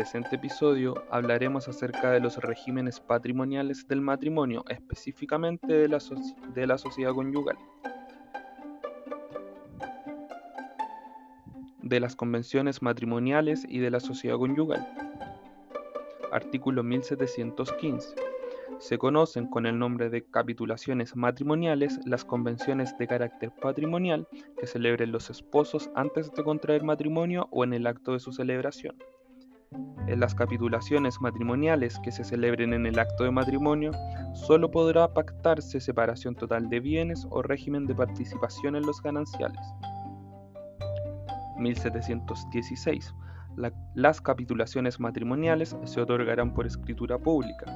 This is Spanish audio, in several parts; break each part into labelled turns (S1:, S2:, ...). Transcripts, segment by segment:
S1: presente episodio hablaremos acerca de los regímenes patrimoniales del matrimonio, específicamente de la, de la sociedad conyugal, de las convenciones matrimoniales y de la sociedad conyugal. Artículo 1715. Se conocen con el nombre de capitulaciones matrimoniales las convenciones de carácter patrimonial que celebren los esposos antes de contraer matrimonio o en el acto de su celebración. En las capitulaciones matrimoniales que se celebren en el acto de matrimonio, solo podrá pactarse separación total de bienes o régimen de participación en los gananciales. 1716 las capitulaciones matrimoniales se otorgarán por escritura pública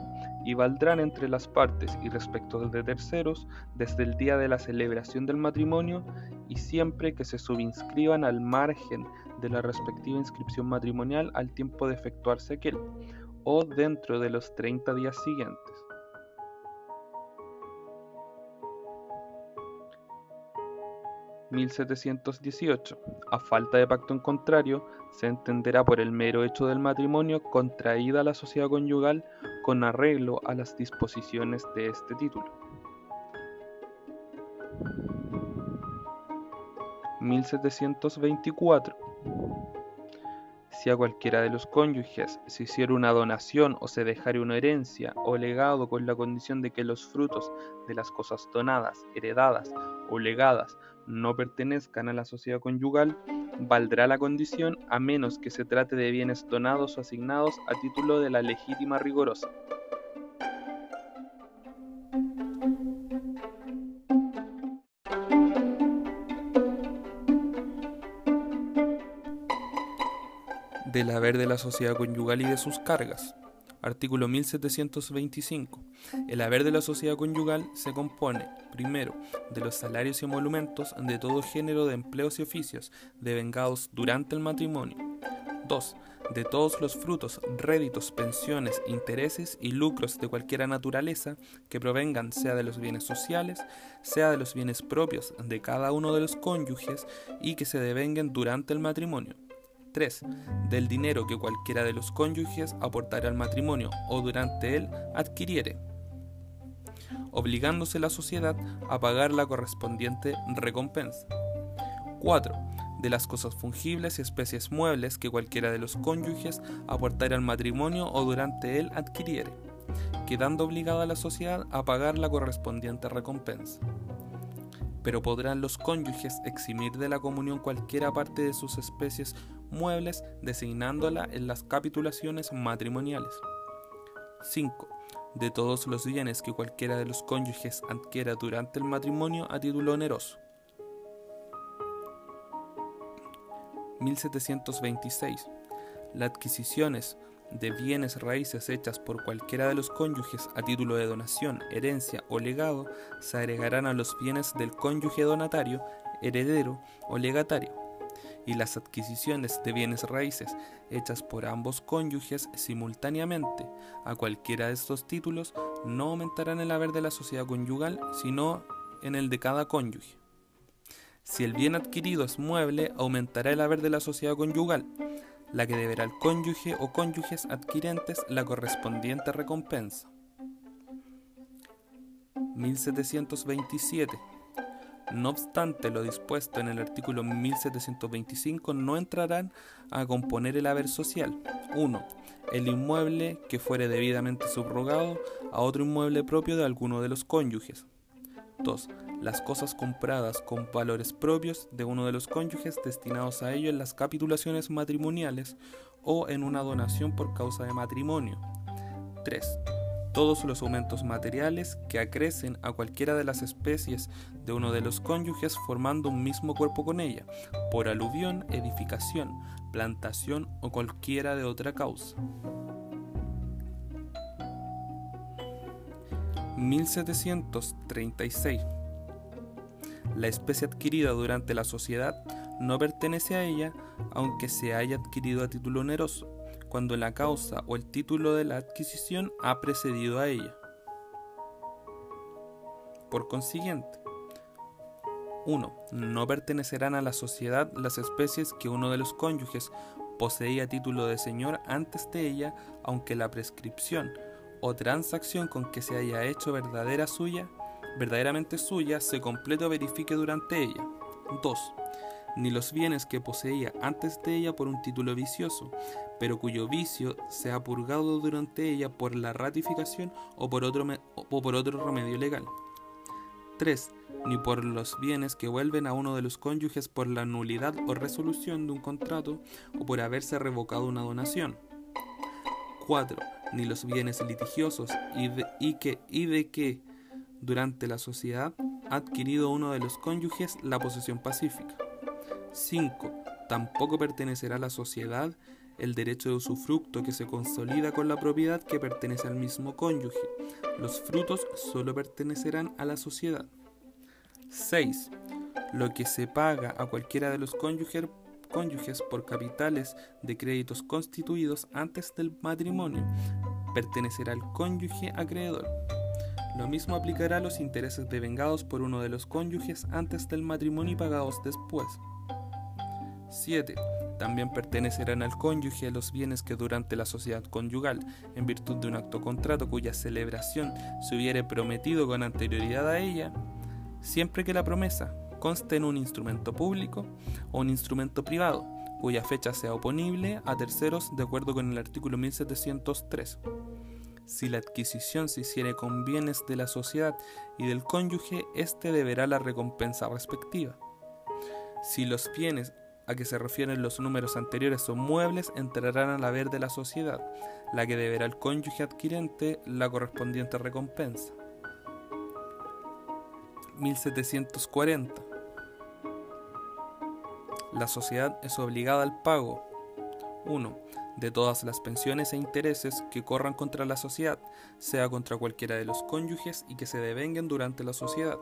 S1: y valdrán entre las partes y respecto de terceros desde el día de la celebración del matrimonio y siempre que se subinscriban al margen de la respectiva inscripción matrimonial al tiempo de efectuarse aquel o dentro de los 30 días siguientes. 1718. A falta de pacto en contrario, se entenderá por el mero hecho del matrimonio contraída la sociedad conyugal con arreglo a las disposiciones de este título. 1724. Si a cualquiera de los cónyuges se hiciera una donación o se dejara una herencia o legado con la condición de que los frutos de las cosas donadas, heredadas o legadas no pertenezcan a la sociedad conyugal, valdrá la condición a menos que se trate de bienes donados o asignados a título de la legítima rigorosa. Del haber de la sociedad conyugal y de sus cargas. Artículo 1725. El haber de la sociedad conyugal se compone, primero, de los salarios y emolumentos de todo género de empleos y oficios devengados durante el matrimonio. 2. De todos los frutos, réditos, pensiones, intereses y lucros de cualquier naturaleza que provengan sea de los bienes sociales, sea de los bienes propios de cada uno de los cónyuges y que se devenguen durante el matrimonio. 3. Del dinero que cualquiera de los cónyuges aportara al matrimonio o durante él adquiriere, obligándose la sociedad a pagar la correspondiente recompensa. 4. De las cosas fungibles y especies muebles que cualquiera de los cónyuges aportara al matrimonio o durante él adquiriere, quedando obligada la sociedad a pagar la correspondiente recompensa pero podrán los cónyuges eximir de la comunión cualquiera parte de sus especies muebles designándola en las capitulaciones matrimoniales. 5. De todos los bienes que cualquiera de los cónyuges adquiera durante el matrimonio a título oneroso. 1726. Las adquisiciones de bienes raíces hechas por cualquiera de los cónyuges a título de donación, herencia o legado se agregarán a los bienes del cónyuge donatario, heredero o legatario, y las adquisiciones de bienes raíces hechas por ambos cónyuges simultáneamente a cualquiera de estos títulos no aumentarán el haber de la sociedad conyugal, sino en el de cada cónyuge. Si el bien adquirido es mueble, aumentará el haber de la sociedad conyugal, la que deberá el cónyuge o cónyuges adquirentes la correspondiente recompensa. 1727. No obstante lo dispuesto en el artículo 1725, no entrarán a componer el haber social. 1. El inmueble que fuere debidamente subrogado a otro inmueble propio de alguno de los cónyuges. 2 las cosas compradas con valores propios de uno de los cónyuges destinados a ello en las capitulaciones matrimoniales o en una donación por causa de matrimonio. 3. Todos los aumentos materiales que acrecen a cualquiera de las especies de uno de los cónyuges formando un mismo cuerpo con ella, por aluvión, edificación, plantación o cualquiera de otra causa. 1736 la especie adquirida durante la sociedad no pertenece a ella aunque se haya adquirido a título oneroso, cuando la causa o el título de la adquisición ha precedido a ella. Por consiguiente, 1. No pertenecerán a la sociedad las especies que uno de los cónyuges, poseía título de señor antes de ella, aunque la prescripción o transacción con que se haya hecho verdadera suya, verdaderamente suya, se complete o verifique durante ella. 2. Ni los bienes que poseía antes de ella por un título vicioso, pero cuyo vicio se ha purgado durante ella por la ratificación o por otro, o por otro remedio legal. 3. Ni por los bienes que vuelven a uno de los cónyuges por la nulidad o resolución de un contrato o por haberse revocado una donación. 4. Ni los bienes litigiosos y de, y que, y de que durante la sociedad ha adquirido uno de los cónyuges la posesión pacífica. 5. Tampoco pertenecerá a la sociedad el derecho de usufructo que se consolida con la propiedad que pertenece al mismo cónyuge. Los frutos solo pertenecerán a la sociedad. 6. Lo que se paga a cualquiera de los cónyuges, cónyuges por capitales de créditos constituidos antes del matrimonio pertenecerá al cónyuge acreedor. Lo mismo aplicará a los intereses devengados por uno de los cónyuges antes del matrimonio y pagados después. 7. También pertenecerán al cónyuge los bienes que durante la sociedad conyugal, en virtud de un acto contrato cuya celebración se hubiere prometido con anterioridad a ella, siempre que la promesa conste en un instrumento público o un instrumento privado, cuya fecha sea oponible a terceros de acuerdo con el artículo 1703. Si la adquisición se hiciere con bienes de la sociedad y del cónyuge, éste deberá la recompensa respectiva. Si los bienes a que se refieren los números anteriores son muebles, entrarán al haber de la sociedad, la que deberá el cónyuge adquirente la correspondiente recompensa. 1740. La sociedad es obligada al pago 1. De todas las pensiones e intereses que corran contra la sociedad, sea contra cualquiera de los cónyuges y que se devenguen durante la sociedad.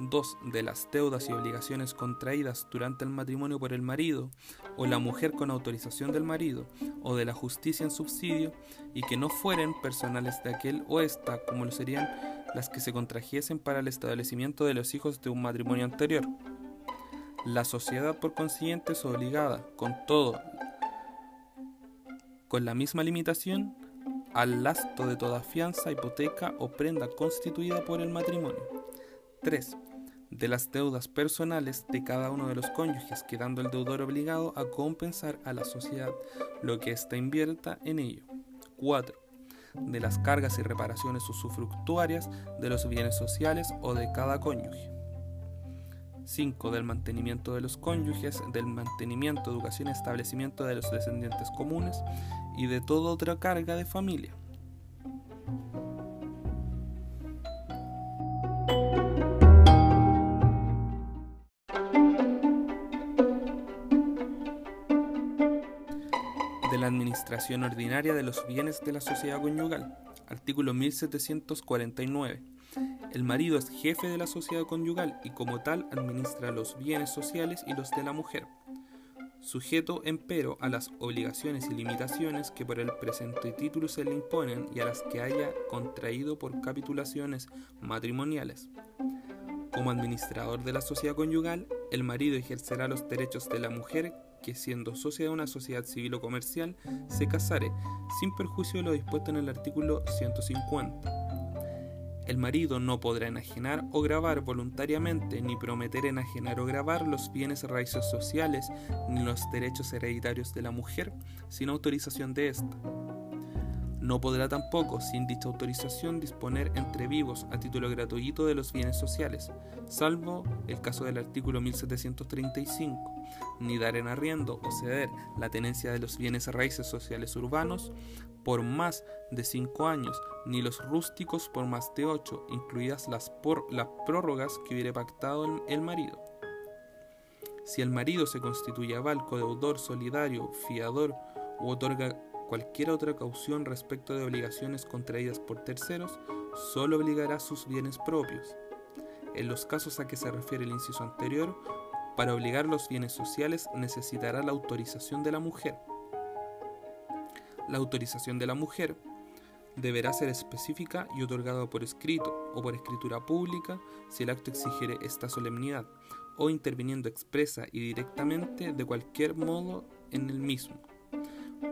S1: 2. De las deudas y obligaciones contraídas durante el matrimonio por el marido o la mujer con autorización del marido o de la justicia en subsidio y que no fueren personales de aquel o esta como lo serían las que se contrajesen para el establecimiento de los hijos de un matrimonio anterior. La sociedad por consiguiente es obligada, con todo, con la misma limitación, al lasto de toda fianza, hipoteca o prenda constituida por el matrimonio. 3 de las deudas personales de cada uno de los cónyuges, quedando el deudor obligado a compensar a la sociedad lo que ésta invierta en ello. 4. De las cargas y reparaciones usufructuarias de los bienes sociales o de cada cónyuge. 5. Del mantenimiento de los cónyuges, del mantenimiento, educación y establecimiento de los descendientes comunes y de toda otra carga de familia. administración ordinaria de los bienes de la sociedad conyugal. Artículo 1749. El marido es jefe de la sociedad conyugal y como tal administra los bienes sociales y los de la mujer, sujeto empero a las obligaciones y limitaciones que por el presente título se le imponen y a las que haya contraído por capitulaciones matrimoniales. Como administrador de la sociedad conyugal, el marido ejercerá los derechos de la mujer que siendo socia de una sociedad civil o comercial se casare, sin perjuicio de lo dispuesto en el artículo 150. El marido no podrá enajenar o grabar voluntariamente, ni prometer enajenar o grabar los bienes raíces sociales, ni los derechos hereditarios de la mujer, sin autorización de ésta. No podrá tampoco, sin dicha autorización, disponer entre vivos a título gratuito de los bienes sociales, salvo el caso del artículo 1735, ni dar en arriendo o ceder la tenencia de los bienes raíces sociales urbanos por más de cinco años, ni los rústicos por más de ocho, incluidas las, por, las prórrogas que hubiere pactado el, marido. Si el marido se constituye aval, deudor, solidario, fiador u otorga Cualquier otra caución respecto de obligaciones contraídas por terceros solo obligará sus bienes propios. En los casos a que se refiere el inciso anterior, para obligar los bienes sociales necesitará la autorización de la mujer. La autorización de la mujer deberá ser específica y otorgada por escrito o por escritura pública si el acto exigiere esta solemnidad, o interviniendo expresa y directamente de cualquier modo en el mismo.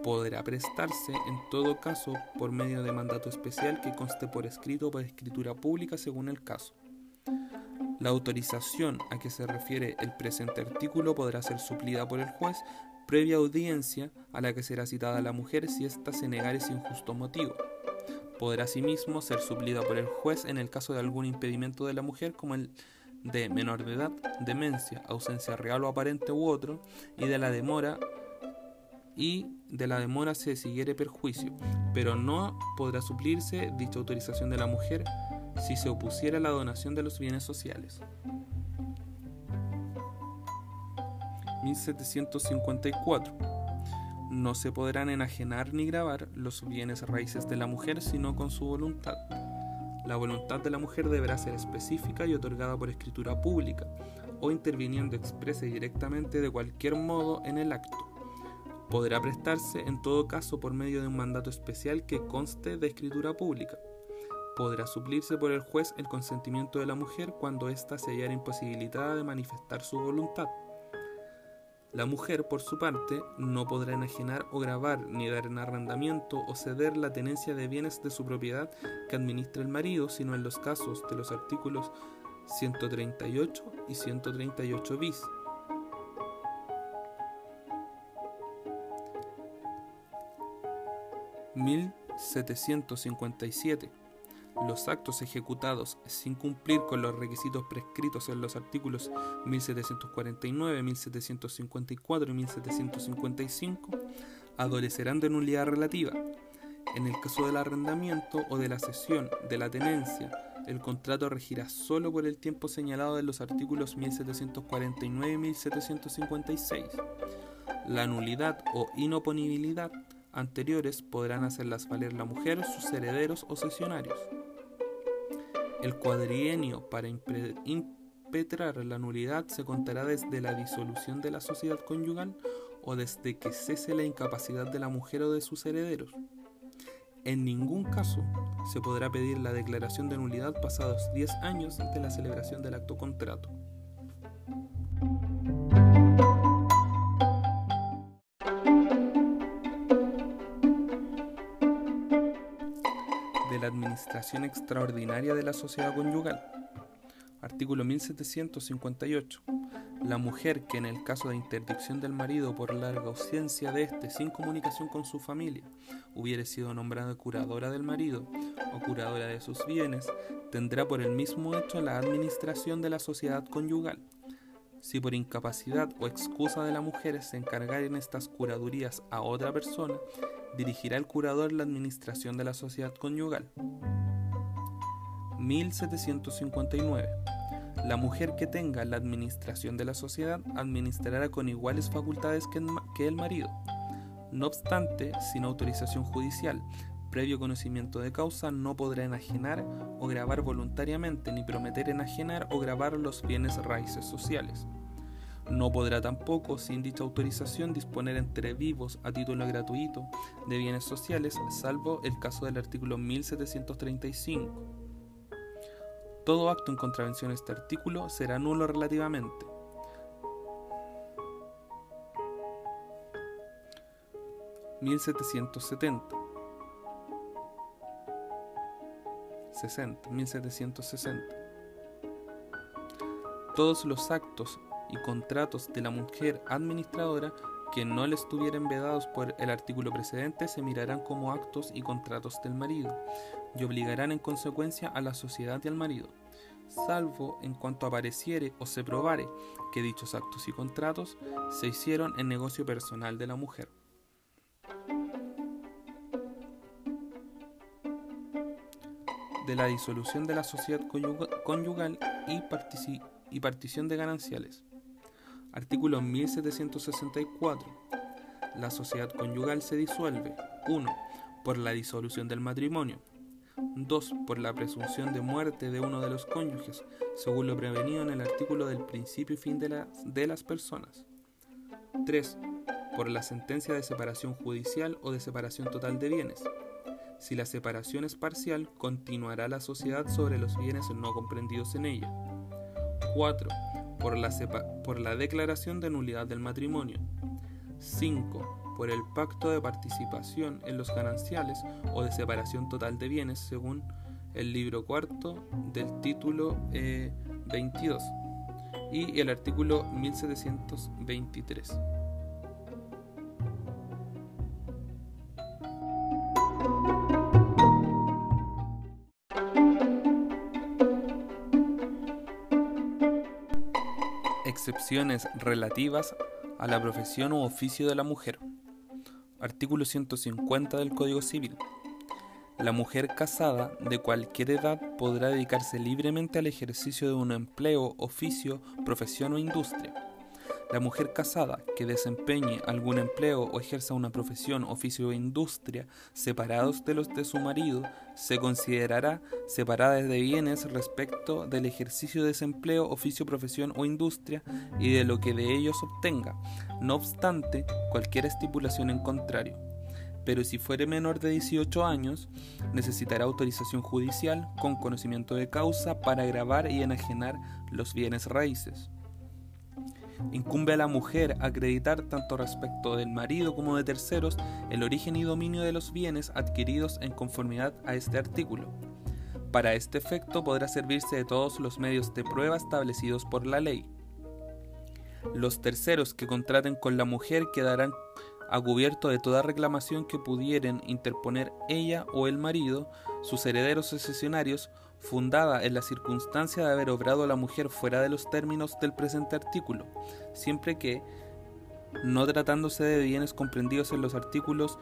S1: Podrá prestarse en todo caso por medio de mandato especial que conste por escrito o por escritura pública según el caso. La autorización a que se refiere el presente artículo podrá ser suplida por el juez previa audiencia a la que será citada la mujer si ésta se negare sin justo motivo. Podrá asimismo ser suplida por el juez en el caso de algún impedimento de la mujer como el de menor de edad, demencia, ausencia real o aparente u otro, y de la demora y de la demora se siguiere perjuicio, pero no podrá suplirse dicha autorización de la mujer si se opusiera a la donación de los bienes sociales. 1754. No se podrán enajenar ni grabar los bienes raíces de la mujer sino con su voluntad. La voluntad de la mujer deberá ser específica y otorgada por escritura pública o interviniendo expresa y directamente de cualquier modo en el acto. Podrá prestarse en todo caso por medio de un mandato especial que conste de escritura pública. Podrá suplirse por el juez el consentimiento de la mujer cuando ésta se hallara imposibilitada de manifestar su voluntad. La mujer, por su parte, no podrá enajenar o grabar, ni dar en arrendamiento o ceder la tenencia de bienes de su propiedad que administra el marido, sino en los casos de los artículos 138 y 138 bis. (1757) los actos ejecutados sin cumplir con los requisitos prescritos en los artículos 1749, 1754 y 1755 adolecerán de nulidad relativa. En el caso del arrendamiento o de la cesión de la tenencia, el contrato regirá solo por el tiempo señalado en los artículos 1749 y 1756. La nulidad o inoponibilidad anteriores podrán hacerlas valer la mujer, sus herederos o sesionarios. El cuadrienio para impetrar la nulidad se contará desde la disolución de la sociedad conyugal o desde que cese la incapacidad de la mujer o de sus herederos. En ningún caso se podrá pedir la declaración de nulidad pasados 10 años de la celebración del acto contrato. Administración Extraordinaria de la Sociedad Conyugal. Artículo 1758. La mujer que en el caso de interdicción del marido por larga ausencia de éste sin comunicación con su familia hubiere sido nombrada curadora del marido o curadora de sus bienes, tendrá por el mismo hecho la administración de la sociedad conyugal. Si por incapacidad o excusa de la mujer se encargaren estas curadurías a otra persona, dirigirá el curador la administración de la sociedad conyugal. 1759. La mujer que tenga la administración de la sociedad administrará con iguales facultades que el marido. No obstante, sin autorización judicial, previo conocimiento de causa, no podrá enajenar o grabar voluntariamente, ni prometer enajenar o grabar los bienes raíces sociales. No podrá tampoco, sin dicha autorización, disponer entre vivos a título gratuito de bienes sociales, salvo el caso del artículo 1735. Todo acto en contravención a este artículo será nulo relativamente. (1770) 60, 1760. Todos los actos y contratos de la mujer administradora que no le estuvieran vedados por el artículo precedente se mirarán como actos y contratos del marido y obligarán en consecuencia a la sociedad y al marido, salvo en cuanto apareciere o se probare que dichos actos y contratos se hicieron en negocio personal de la mujer. de la disolución de la sociedad conyugal y, partición de gananciales. Artículo 1764. La sociedad conyugal se disuelve 1. por la disolución del matrimonio. 2. Por la presunción de muerte de uno de los cónyuges, según lo prevenido en el artículo del principio y fin de, de las personas. 3. Por la sentencia de separación judicial o de separación total de bienes. Si la separación es parcial, continuará la sociedad sobre los bienes no comprendidos en ella. 4 por la, por la declaración de nulidad del matrimonio. 5. Por el pacto de participación en los gananciales o de separación total de bienes según el libro cuarto del título 22 eh, y el artículo 1723. Excepciones relativas a la profesión u oficio de la mujer. Artículo 150 del Código Civil. La mujer casada de cualquier edad podrá dedicarse libremente al ejercicio de un empleo, oficio, profesión o industria. La mujer casada que desempeñe algún empleo o ejerza una profesión, oficio o industria separados de los de su marido se considerará separada de bienes respecto del ejercicio de ese empleo, oficio, profesión o industria y de lo que de ellos obtenga, no obstante cualquier estipulación en contrario pero si fuere menor de 18 años, necesitará autorización judicial con conocimiento de causa para grabar y enajenar los bienes raíces. Incumbe a la mujer acreditar tanto respecto del marido como de terceros el origen y dominio de los bienes adquiridos en conformidad a este artículo. Para este efecto podrá servirse de todos los medios de prueba establecidos por la ley. Los terceros que contraten con la mujer quedarán a cubierto de toda reclamación que pudieran interponer ella o el marido, sus herederos sucesionarios, fundada en la circunstancia de haber obrado la mujer fuera de los términos del presente artículo, siempre que, no tratándose de bienes comprendidos en los artículos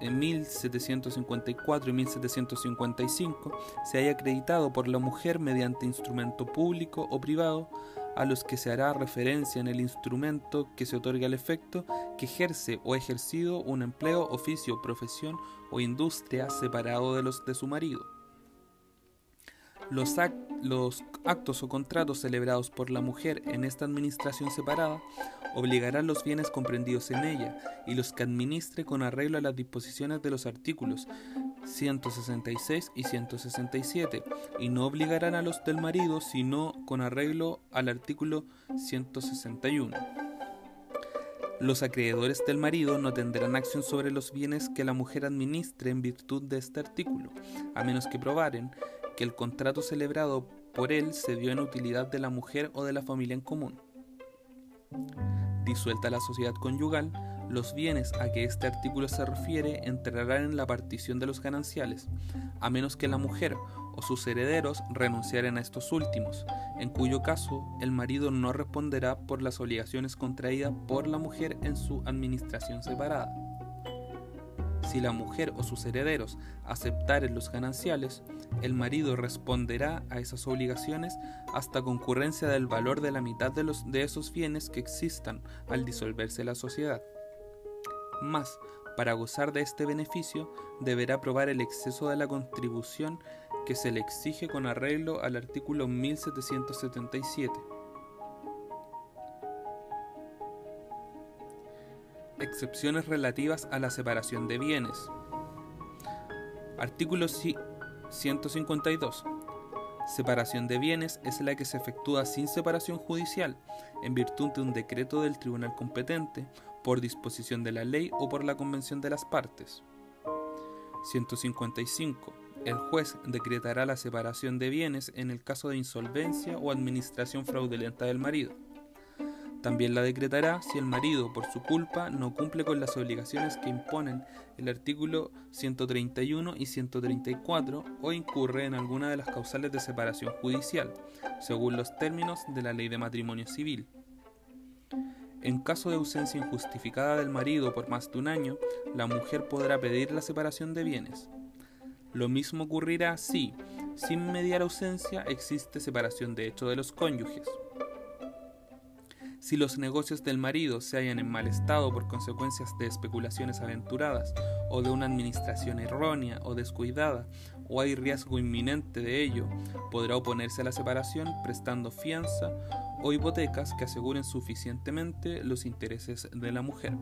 S1: 1754 y 1755, se haya acreditado por la mujer mediante instrumento público o privado a los que se hará referencia en el instrumento que se otorga el efecto que ejerce o ha ejercido un empleo, oficio, profesión o industria separado de los de su marido. Los, actos o contratos celebrados por la mujer en esta administración separada obligarán los bienes comprendidos en ella y los que administre con arreglo a las disposiciones de los artículos 166 y 167 y no obligarán a los del marido sino con arreglo al artículo 161. Los acreedores del marido no tendrán acción sobre los bienes que la mujer administre en virtud de este artículo, a menos que probaren que el contrato celebrado por él se dio en utilidad de la mujer o de la familia en común. Disuelta la sociedad conyugal, los bienes a que este artículo se refiere entrarán en la partición de los gananciales, a menos que la mujer o sus herederos renunciaren a estos últimos, en cuyo caso el marido no responderá por las obligaciones contraídas por la mujer en su administración separada. Si la mujer o sus herederos aceptaren los gananciales, el marido responderá a esas obligaciones hasta concurrencia del valor de la mitad de, los, de esos bienes que existan al disolverse la sociedad. Más, para gozar de este beneficio, deberá probar el exceso de la contribución que se le exige con arreglo al artículo 1777. Excepciones relativas a la separación de bienes. Artículo 152. Separación de bienes es la que se efectúa sin separación judicial, en virtud de un decreto del tribunal competente por disposición de la ley o por la convención de las partes. 155. El juez decretará la separación de bienes en el caso de insolvencia o administración fraudulenta del marido. También la decretará si el marido, por su culpa, no cumple con las obligaciones que imponen el artículo 131 y 134 o incurre en alguna de las causales de separación judicial, según los términos de la ley de matrimonio civil. En caso de ausencia injustificada del marido por más de un año, la mujer podrá pedir la separación de bienes. Lo mismo ocurrirá si, sin mediar ausencia, existe separación de hecho de los cónyuges. Si los negocios del marido se hallan en mal estado por consecuencias de especulaciones aventuradas o de una administración errónea o descuidada, o hay riesgo inminente de ello, podrá oponerse a la separación prestando fianza o hipotecas que aseguren suficientemente los intereses de la mujer.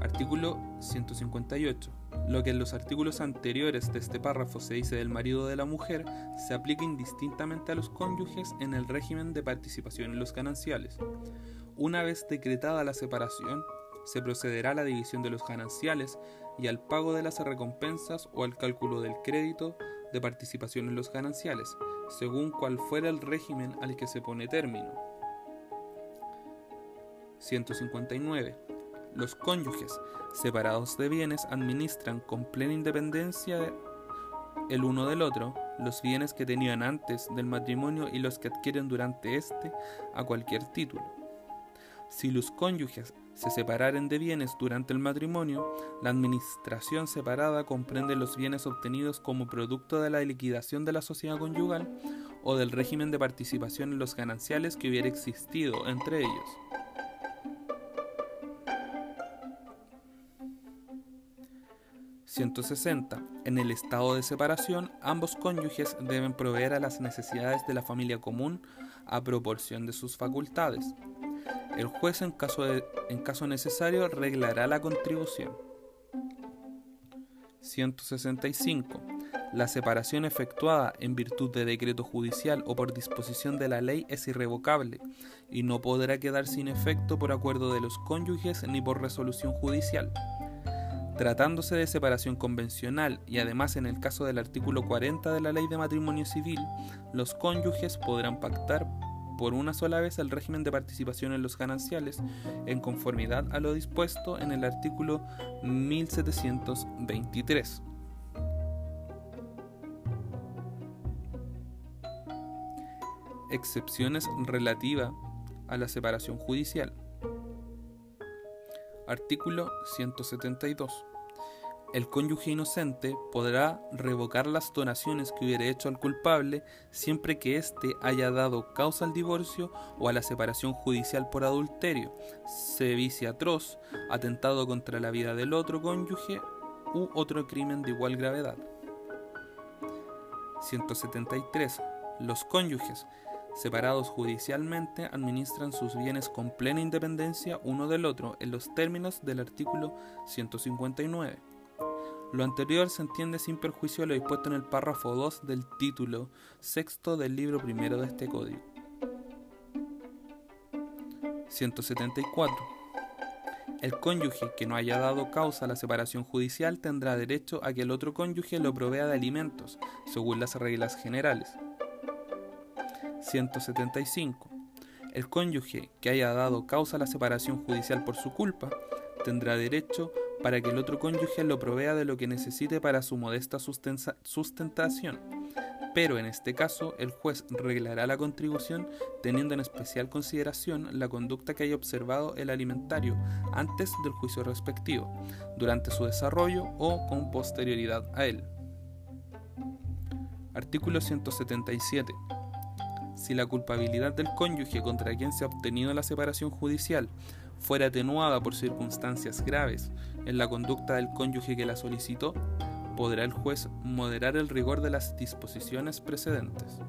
S1: Artículo 158. Lo que en los artículos anteriores de este párrafo se dice del marido de la mujer se aplica indistintamente a los cónyuges en el régimen de participación en los gananciales. Una vez decretada la separación, se procederá a la división de los gananciales y al pago de las recompensas o al cálculo del crédito de participación en los gananciales, según cual fuera el régimen al que se pone término. 159. Los cónyuges separados de bienes administran con plena independencia el uno del otro los bienes que tenían antes del matrimonio y los que adquieren durante éste a cualquier título. Si los cónyuges se separaren de bienes durante el matrimonio, la administración separada comprende los bienes obtenidos como producto de la liquidación de la sociedad conyugal o del régimen de participación en los gananciales que hubiera existido entre ellos. 160. En el estado de separación, ambos cónyuges deben proveer a las necesidades de la familia común a proporción de sus facultades. El juez, en caso, en caso necesario, reglará la contribución. 165. La separación efectuada en virtud de decreto judicial o por disposición de la ley es irrevocable y no podrá quedar sin efecto por acuerdo de los cónyuges ni por resolución judicial. Tratándose de separación convencional y además en el caso del artículo 40 de la Ley de Matrimonio Civil, los cónyuges podrán pactar por una sola vez el régimen de participación en los gananciales, en conformidad a lo dispuesto en el artículo 1723. Excepciones relativas a la separación judicial. Artículo 172 el cónyuge inocente podrá revocar las donaciones que hubiere hecho al culpable siempre que éste haya dado causa al divorcio o a la separación judicial por adulterio, sevicia atroz, atentado contra la vida del otro cónyuge u otro crimen de igual gravedad. 173. Los cónyuges separados judicialmente administran sus bienes con plena independencia uno del otro en los términos del artículo 159. Lo anterior se entiende sin perjuicio de lo dispuesto en el párrafo 2 del título sexto del libro primero de este código. 174. El cónyuge que no haya dado causa a la separación judicial tendrá derecho a que el otro cónyuge lo provea de alimentos, según las reglas generales. 175. El cónyuge que haya dado causa a la separación judicial por su culpa tendrá derecho para que el otro cónyuge lo provea de lo que necesite para su modesta sustentación. Pero en este caso, el juez reglará la contribución teniendo en especial consideración la conducta que haya observado el alimentario antes del juicio respectivo, durante su desarrollo o con posterioridad a él. Artículo 177. Si la culpabilidad del cónyuge contra quien se ha obtenido la separación judicial fuera atenuada por circunstancias graves en la conducta del cónyuge que la solicitó, podrá el juez moderar el rigor de las disposiciones precedentes.